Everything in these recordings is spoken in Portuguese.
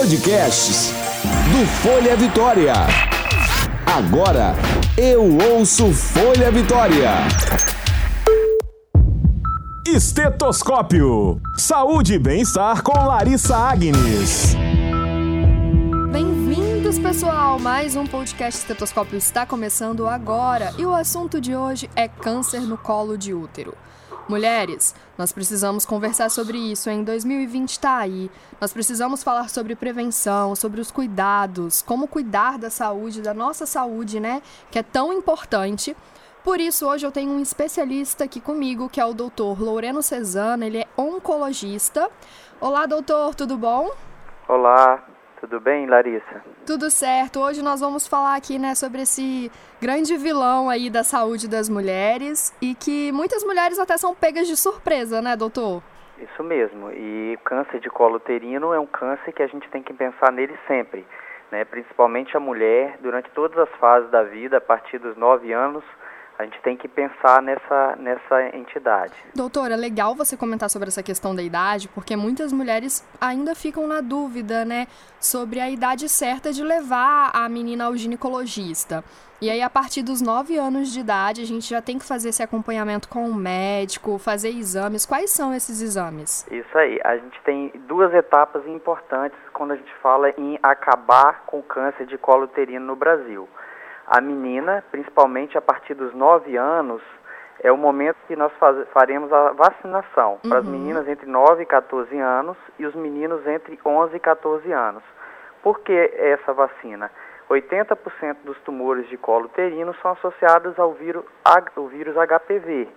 Podcasts do Folha Vitória. Agora eu ouço Folha Vitória. Estetoscópio. Saúde e bem-estar com Larissa Agnes. Bem-vindos, pessoal! Mais um podcast Estetoscópio está começando agora e o assunto de hoje é câncer no colo de útero. Mulheres, nós precisamos conversar sobre isso, em 2020 está aí. Nós precisamos falar sobre prevenção, sobre os cuidados, como cuidar da saúde, da nossa saúde, né? Que é tão importante. Por isso, hoje eu tenho um especialista aqui comigo, que é o doutor Loreno Cesana, ele é oncologista. Olá, doutor, tudo bom? Olá, tudo bem, Larissa? Tudo certo. Hoje nós vamos falar aqui, né, sobre esse grande vilão aí da saúde das mulheres e que muitas mulheres até são pegas de surpresa, né, doutor? Isso mesmo. E câncer de colo uterino é um câncer que a gente tem que pensar nele sempre, né? Principalmente a mulher, durante todas as fases da vida, a partir dos 9 anos, a gente tem que pensar nessa, nessa entidade. Doutora, legal você comentar sobre essa questão da idade, porque muitas mulheres ainda ficam na dúvida, né, sobre a idade certa de levar a menina ao ginecologista. E aí, a partir dos 9 anos de idade, a gente já tem que fazer esse acompanhamento com o médico, fazer exames. Quais são esses exames? Isso aí. A gente tem duas etapas importantes quando a gente fala em acabar com o câncer de colo uterino no Brasil. A menina, principalmente a partir dos 9 anos, é o momento que nós faz, faremos a vacinação uhum. para as meninas entre 9 e 14 anos e os meninos entre 11 e 14 anos. Por que essa vacina? 80% dos tumores de colo uterino são associados ao vírus, ao vírus HPV.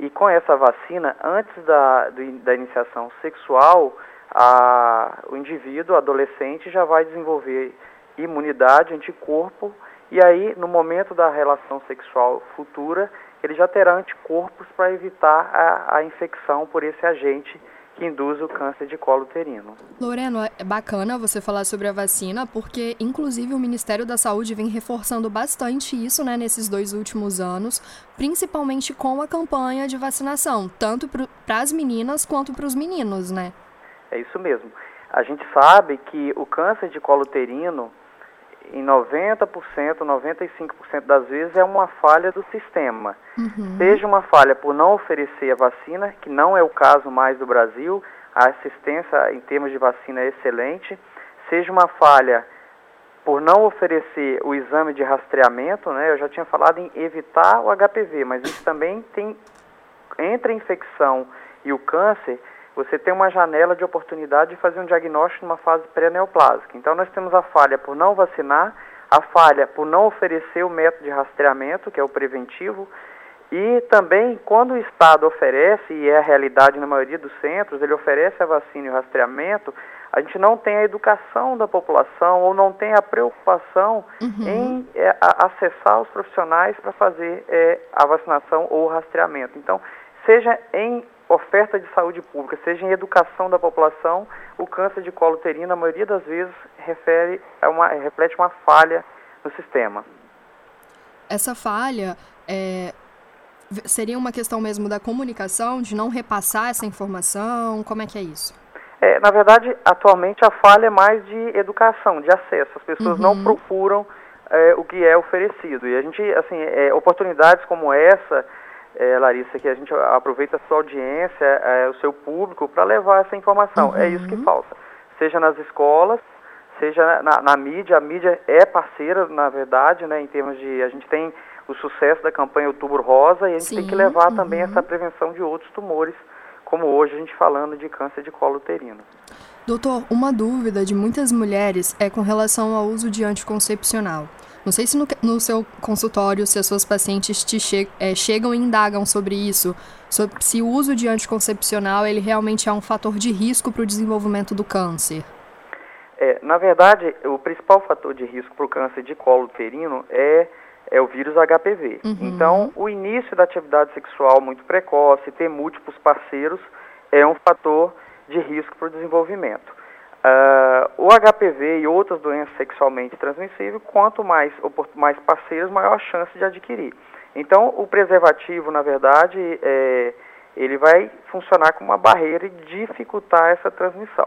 E com essa vacina, antes da, da iniciação sexual, a, o indivíduo, adolescente, já vai desenvolver imunidade, anticorpo e aí, no momento da relação sexual futura, ele já terá anticorpos para evitar a, a infecção por esse agente que induz o câncer de colo uterino. Loreno, é bacana você falar sobre a vacina, porque inclusive o Ministério da Saúde vem reforçando bastante isso, né, nesses dois últimos anos, principalmente com a campanha de vacinação, tanto para as meninas quanto para os meninos, né? É isso mesmo. A gente sabe que o câncer de colo uterino em 90%, 95% das vezes é uma falha do sistema. Uhum. Seja uma falha por não oferecer a vacina, que não é o caso mais do Brasil, a assistência em termos de vacina é excelente, seja uma falha por não oferecer o exame de rastreamento, né? Eu já tinha falado em evitar o HPV, mas isso também tem entre a infecção e o câncer, você tem uma janela de oportunidade de fazer um diagnóstico numa fase pré-neoplásica. Então, nós temos a falha por não vacinar, a falha por não oferecer o método de rastreamento, que é o preventivo, e também, quando o Estado oferece, e é a realidade na maioria dos centros, ele oferece a vacina e o rastreamento, a gente não tem a educação da população ou não tem a preocupação uhum. em é, a, acessar os profissionais para fazer é, a vacinação ou o rastreamento. Então, seja em oferta de saúde pública, seja em educação da população, o câncer de colo uterino, na maioria das vezes, refere a uma, reflete uma falha no sistema. Essa falha é, seria uma questão mesmo da comunicação, de não repassar essa informação? Como é que é isso? É, na verdade, atualmente a falha é mais de educação, de acesso. As pessoas uhum. não procuram é, o que é oferecido. E a gente, assim, é, oportunidades como essa é, Larissa, que a gente aproveita a sua audiência, é, o seu público, para levar essa informação. Uhum. É isso que uhum. falta. Seja nas escolas, seja na, na, mídia. A mídia é parceira, na verdade, né, em termos de. A gente tem o sucesso da campanha Outubro Rosa e a gente Sim, tem que levar uhum. também essa prevenção de outros tumores, como hoje a gente falando de câncer de colo uterino. Doutor, uma dúvida de muitas mulheres é com relação ao uso de anticoncepcional. Não sei se no, no seu consultório, se as suas pacientes te che é, chegam e indagam sobre isso, sobre se o uso de anticoncepcional ele realmente é um fator de risco para o desenvolvimento do câncer. É, na verdade, o principal fator de risco para o câncer de colo uterino é, é o vírus HPV. Uhum. Então, o início da atividade sexual muito precoce, ter múltiplos parceiros, é um fator de risco para o desenvolvimento. Uh, o HPV e outras doenças sexualmente transmissíveis, quanto mais, mais parceiros, maior a chance de adquirir. Então, o preservativo, na verdade, é, ele vai funcionar como uma barreira e dificultar essa transmissão.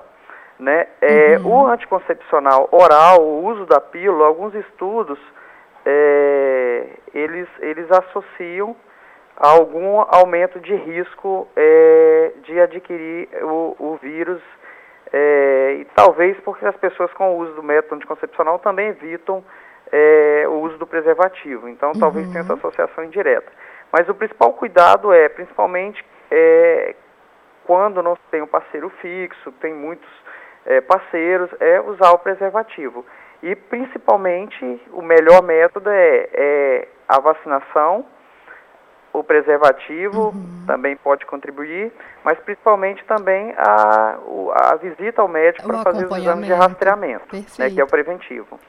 Né? É, uhum. O anticoncepcional oral, o uso da pílula, alguns estudos, é, eles, eles associam a algum aumento de risco é, de adquirir o, o vírus, é, e talvez porque as pessoas com o uso do método anticoncepcional também evitam é, o uso do preservativo, então uhum. talvez tenha essa associação indireta. Mas o principal cuidado é, principalmente, é, quando não tem um parceiro fixo, tem muitos é, parceiros, é usar o preservativo. E principalmente o melhor método é, é a vacinação, o preservativo uhum. também pode contribuir, mas principalmente também a, a visita ao médico para fazer os exames de rastreamento, né, que é o preventivo.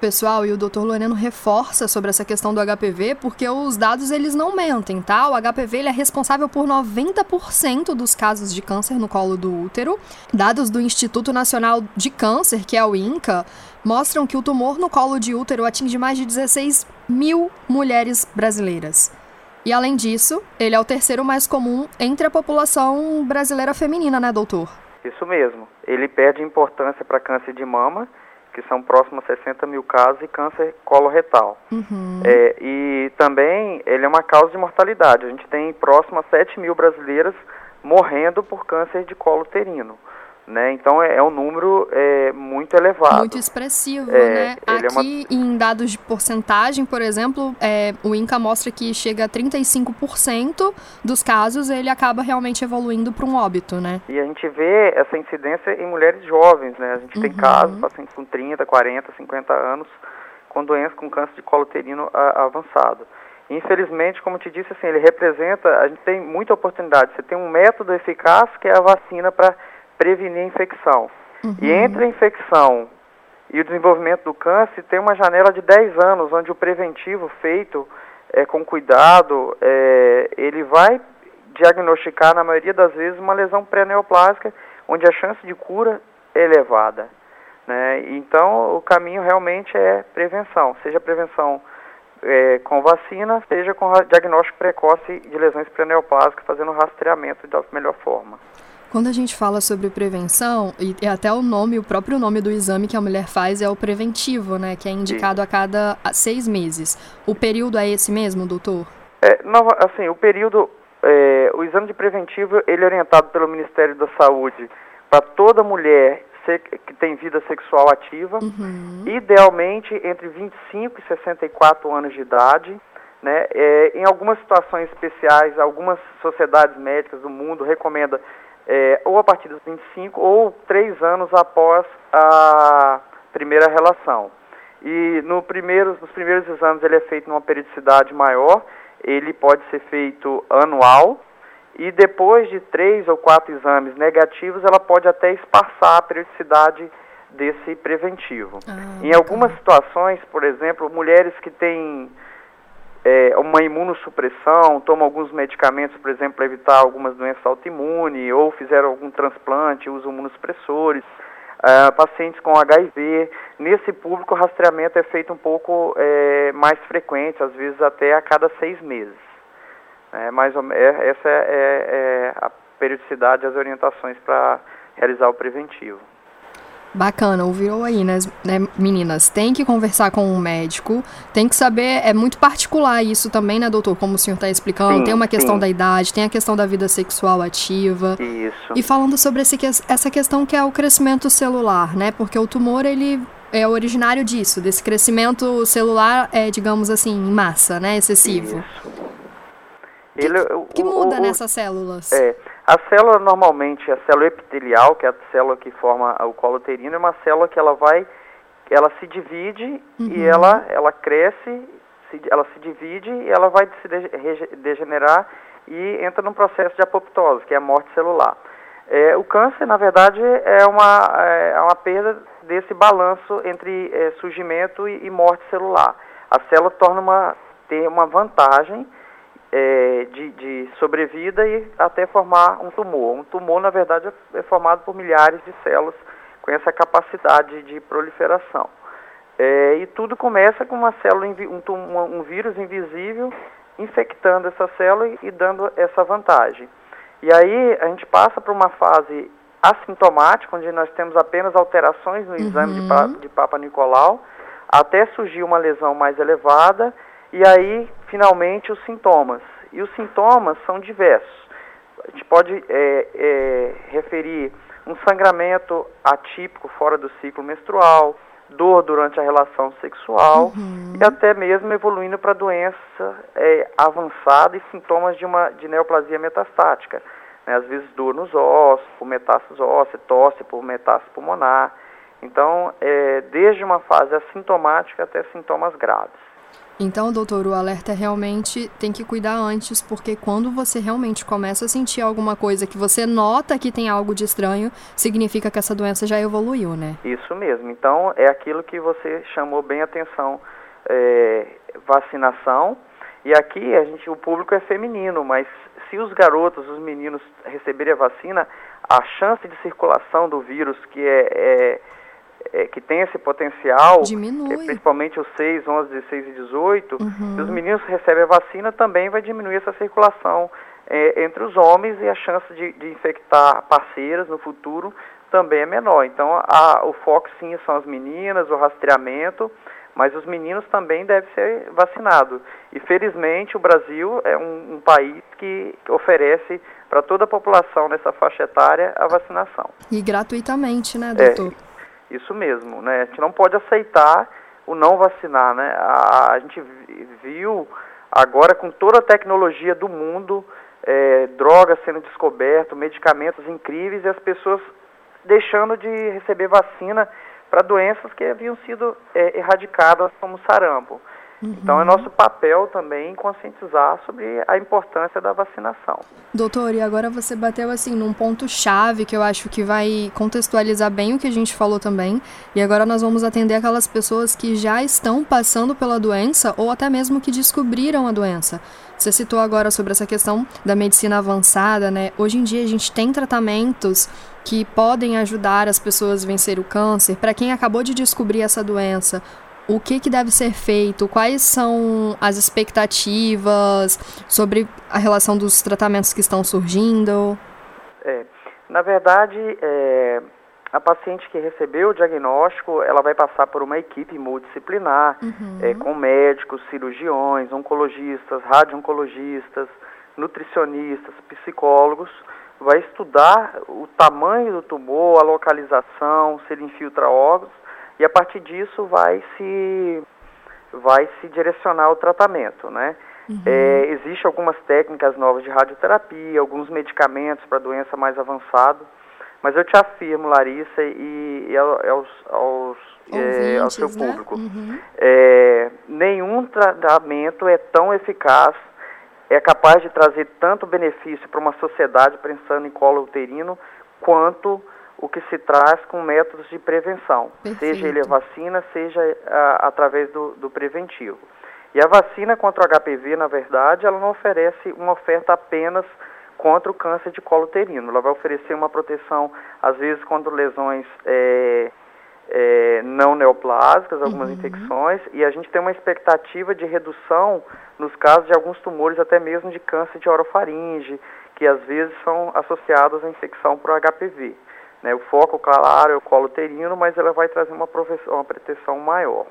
Pessoal, e o Dr. Loreno reforça sobre essa questão do HPV, porque os dados eles não mentem, tá? O HPV é responsável por 90% dos casos de câncer no colo do útero. Dados do Instituto Nacional de Câncer, que é o INCA, mostram que o tumor no colo de útero atinge mais de 16 mil mulheres brasileiras. E além disso, ele é o terceiro mais comum entre a população brasileira feminina, né, doutor? Isso mesmo. Ele perde importância para câncer de mama que são próximos a 60 mil casos, e câncer coloretal. Uhum. É, e também ele é uma causa de mortalidade. A gente tem próximo a 7 mil brasileiras morrendo por câncer de colo uterino. Né? Então é, é, um número é, muito elevado. Muito expressivo, é, né? Aqui é uma... em dados de porcentagem, por exemplo, é, o INCA mostra que chega a 35% dos casos ele acaba realmente evoluindo para um óbito, né? E a gente vê essa incidência em mulheres jovens, né? A gente uhum. tem casos, pacientes com 30, 40, 50 anos, com doença com câncer de colo uterino avançado. Infelizmente, como te disse, assim, ele representa, a gente tem muita oportunidade. Você tem um método eficaz que é a vacina para prevenir a infecção. Uhum. E entre a infecção e o desenvolvimento do câncer tem uma janela de 10 anos, onde o preventivo feito é, com cuidado, é, ele vai diagnosticar, na maioria das vezes, uma lesão pré-neoplásica, onde a chance de cura é elevada. Né? Então, o caminho realmente é prevenção, seja prevenção é, com vacina, seja com diagnóstico precoce de lesões pré-neoplásicas, fazendo rastreamento da melhor forma. Quando a gente fala sobre prevenção, e, até o nome, o próprio nome do exame que a mulher faz é o preventivo, né? Que é indicado a cada seis meses. O período é esse mesmo, doutor? É, não, assim, o período, é, o exame de preventivo, ele é orientado pelo Ministério da Saúde para toda mulher que tem vida sexual ativa, uhum. idealmente entre 25 e 64 anos de idade. Né? É, em algumas situações especiais, algumas sociedades médicas do mundo recomendam é, ou a partir dos 25 ou três anos após a primeira relação. E no primeiro, nos primeiros exames ele é feito numa periodicidade maior, ele pode ser feito anual, e depois de três ou quatro exames negativos, ela pode até espaçar a periodicidade desse preventivo. Ah, em algumas situações, por exemplo, mulheres que têm é, uma imunossupressão, tomam alguns medicamentos, por exemplo, para evitar algumas doenças autoimunes, ou fizeram algum transplante, usam imunossupressores, uh, pacientes com HIV. Nesse público, o rastreamento é feito um pouco é, mais frequente, às vezes até a cada seis meses. É, mais ou, é, essa é, é, é a periodicidade, as orientações para realizar o preventivo. Bacana, ouviu aí, né, né, meninas? Tem que conversar com um médico, tem que saber, é muito particular isso também, né, doutor? Como o senhor está explicando, sim, tem uma questão sim. da idade, tem a questão da vida sexual ativa. Isso. E falando sobre esse, essa questão que é o crescimento celular, né? Porque o tumor, ele é originário disso, desse crescimento celular, é, digamos assim, em massa, né, excessivo. Isso. Que, Ele, o, que muda o, nessas células? É, a célula normalmente, a célula epitelial, que é a célula que forma o colo uterino, é uma célula que ela vai, ela se divide uhum. e ela, ela cresce, se, ela se divide e ela vai se degenerar e entra num processo de apoptose, que é a morte celular. É, o câncer, na verdade, é uma, é uma perda desse balanço entre é, surgimento e, e morte celular. A célula torna uma, ter uma vantagem é, de, de, sobrevida e até formar um tumor. Um tumor, na verdade, é, formado por milhares de células com essa capacidade de proliferação. É, e tudo começa com uma célula, um, um, vírus invisível infectando essa célula e, e dando essa vantagem. E aí a gente passa para uma fase assintomática, onde nós temos apenas alterações no exame uhum. de, de Papa Nicolau, até surgir uma lesão mais elevada e aí, finalmente, os sintomas. E os sintomas são diversos. A gente pode é, é, referir um sangramento atípico fora do ciclo menstrual, dor durante a relação sexual uhum. e até mesmo evoluindo para doença é, avançada e sintomas de uma de neoplasia metastática. Né? Às vezes dor nos ossos, por metástase óssea, tosse por metástase pulmonar. Então, é, desde uma fase assintomática até sintomas graves. Então, doutor, o alerta realmente tem que cuidar antes, porque quando você realmente começa a sentir alguma coisa que você nota que tem algo de estranho, significa que essa doença já evoluiu, né? Isso mesmo. Então, é aquilo que você chamou bem atenção, é, vacinação. E aqui a gente, o público é feminino, mas se os garotos, os meninos receberem a vacina, a chance de circulação do vírus, que é, é é, que tem esse potencial, é, principalmente os 6, 11, 16 e 18, uhum. se os meninos recebem a vacina, também vai diminuir essa circulação é, entre os homens e a chance de, de, infectar parceiras no futuro também é menor. Então, a, o foco sim são as meninas, o rastreamento, mas os meninos também devem ser vacinados. E felizmente o Brasil é um, um país que oferece para toda a população nessa faixa etária a vacinação. E gratuitamente, né, doutor? Isso mesmo, né? A gente não pode aceitar o não vacinar, né? A, a gente viu agora com toda a tecnologia do mundo, é, drogas sendo descobertas, medicamentos incríveis e as pessoas deixando de receber vacina para doenças que haviam sido é, erradicadas como sarampo. Uhum. Então é nosso papel também conscientizar sobre a importância da vacinação. Doutor, e agora você bateu assim num ponto chave que eu acho que vai contextualizar bem o que a gente falou também. E agora nós vamos atender aquelas pessoas que já estão passando pela doença ou até mesmo que descobriram a doença. Você citou agora sobre essa questão da medicina avançada, né? Hoje em dia a gente tem tratamentos que podem ajudar as pessoas a vencer o câncer. Para quem acabou de descobrir essa doença, o que, que deve ser feito, quais são as expectativas sobre a relação dos tratamentos que estão surgindo? É, na verdade, é, a paciente que recebeu o diagnóstico, ela vai passar por uma equipe multidisciplinar, uhum. é, com médicos, cirurgiões, oncologistas, radio-oncologistas, nutricionistas, psicólogos, vai estudar o tamanho do tumor, a localização, se ele infiltra órgãos, e a partir disso vai se vai se direcionar o tratamento, né? Uhum. É, Existem algumas técnicas novas de radioterapia, alguns medicamentos para doença mais avançada, mas eu te afirmo, Larissa, e, e aos, aos, é, ao seu né? público, uhum. é, nenhum tratamento é tão eficaz, é capaz de trazer tanto benefício para uma sociedade pensando em colo uterino, quanto o que se traz com métodos de prevenção, Perfeito. seja ele a vacina, seja a, através do, do, preventivo. E a vacina contra o HPV, na verdade, ela não oferece uma oferta apenas contra o câncer de colo uterino. Ela vai oferecer uma proteção, às vezes, contra lesões é, é, não neoplásicas, algumas uhum. infecções, e a gente tem uma expectativa de redução nos casos de alguns tumores, até mesmo de câncer de orofaringe, que às vezes são associados à infecção por HPV. Né? O foco, claro, é o colo uterino, mas ela vai trazer uma, uma proteção maior.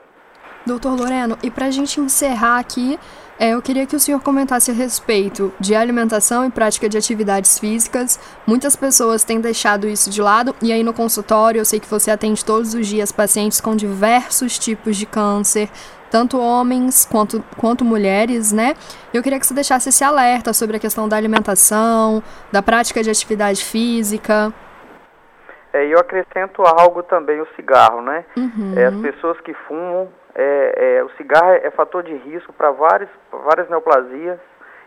Doutor Loreno, e para a gente encerrar aqui, é, eu queria que o senhor comentasse a respeito de alimentação e prática de atividades físicas. Muitas pessoas têm deixado isso de lado, e aí no consultório eu sei que você atende todos os dias pacientes com diversos tipos de câncer, tanto homens quanto, quanto mulheres, né? Eu queria que você deixasse esse alerta sobre a questão da alimentação, da prática de atividade física. É, eu acrescento algo também, o cigarro, né? Uhum. É, as pessoas que fumam, é, é o cigarro é, fator de risco para várias, várias neoplasias,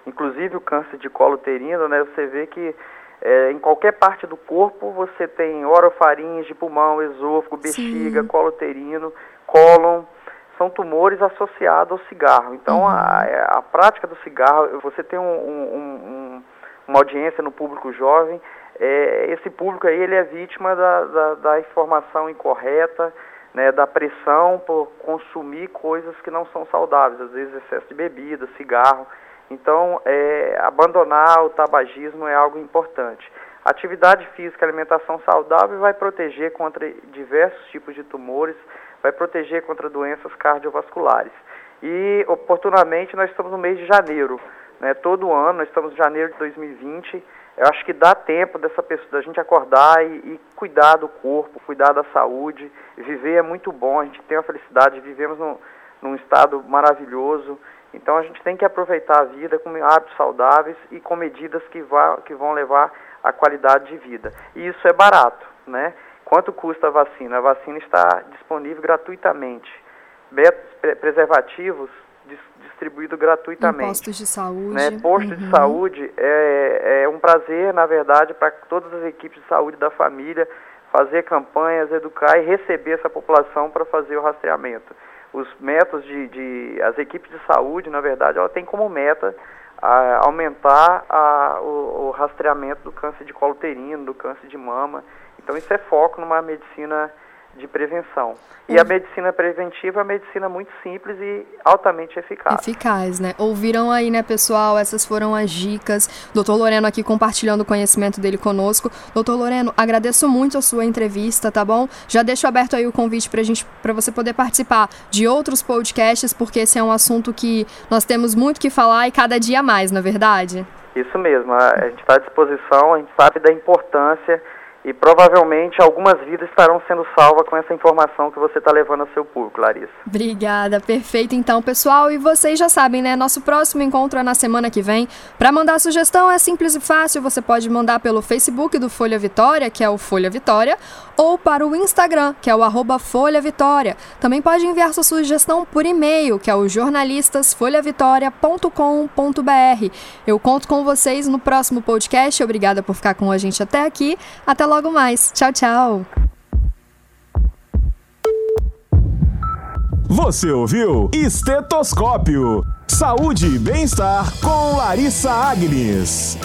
inclusive o câncer de colo uterino, né? Você vê que é, em qualquer parte do corpo você tem orofaringe, pulmão, esôfago, bexiga, Sim. colo uterino, cólon, são tumores associados ao cigarro. Então, uhum. a, é, a, prática do cigarro, você tem um, um, um, uma audiência no público jovem, é, esse público aí ele é vítima da, da, da informação incorreta, né, da pressão por consumir coisas que não são saudáveis, às vezes excesso de bebida, cigarro. Então, é, abandonar o tabagismo é algo importante. Atividade física, alimentação saudável vai proteger contra diversos tipos de tumores, vai proteger contra doenças cardiovasculares. E, oportunamente, nós estamos no mês de janeiro, né? todo ano, nós estamos em janeiro de 2020, eu acho que dá tempo dessa pessoa, da gente acordar e, e, cuidar do corpo, cuidar da saúde. Viver é muito bom, a gente tem a felicidade, vivemos num, num estado maravilhoso. Então a gente tem que aproveitar a vida com hábitos saudáveis e com medidas que, vá, que vão levar à qualidade de vida. E isso é barato, né? Quanto custa a vacina? A vacina está disponível gratuitamente. Preservativos distribuído gratuitamente. Em postos de saúde. Né? Posto uhum. de saúde é, é um prazer, na verdade, para todas as equipes de saúde da família fazer campanhas, educar e receber essa população para fazer o rastreamento. Os métodos de, de, as equipes de saúde, na verdade, ela tem como meta a, aumentar a, o, o, rastreamento do câncer de colo uterino, do câncer de mama. Então isso é foco numa medicina de prevenção. E a medicina preventiva é uma medicina muito simples e altamente eficaz. Eficaz, né? Ouviram aí, né, pessoal? Essas foram as dicas. Doutor Loreno aqui compartilhando o conhecimento dele conosco. Doutor Loreno, agradeço muito a sua entrevista, tá bom? Já deixo aberto aí o convite pra gente, para você poder participar de outros podcasts, porque esse é um assunto que nós temos muito que falar e cada dia mais, na é verdade? Isso mesmo. A gente está à disposição, a gente sabe da importância e provavelmente algumas vidas estarão sendo salvas com essa informação que você está levando ao seu público, Larissa. Obrigada, perfeito então, pessoal. E vocês já sabem, né? Nosso próximo encontro é na semana que vem. Para mandar sugestão é simples e fácil. Você pode mandar pelo Facebook do Folha Vitória, que é o Folha Vitória, ou para o Instagram, que é o arroba Folha Vitória. Também pode enviar sua sugestão por e-mail, que é o jornalistasfolhavitória.com.br. Eu conto com vocês no próximo podcast. Obrigada por ficar com a gente até aqui. Até logo mais. Tchau, tchau. Você ouviu Estetoscópio. Saúde e bem-estar com Larissa Agnes.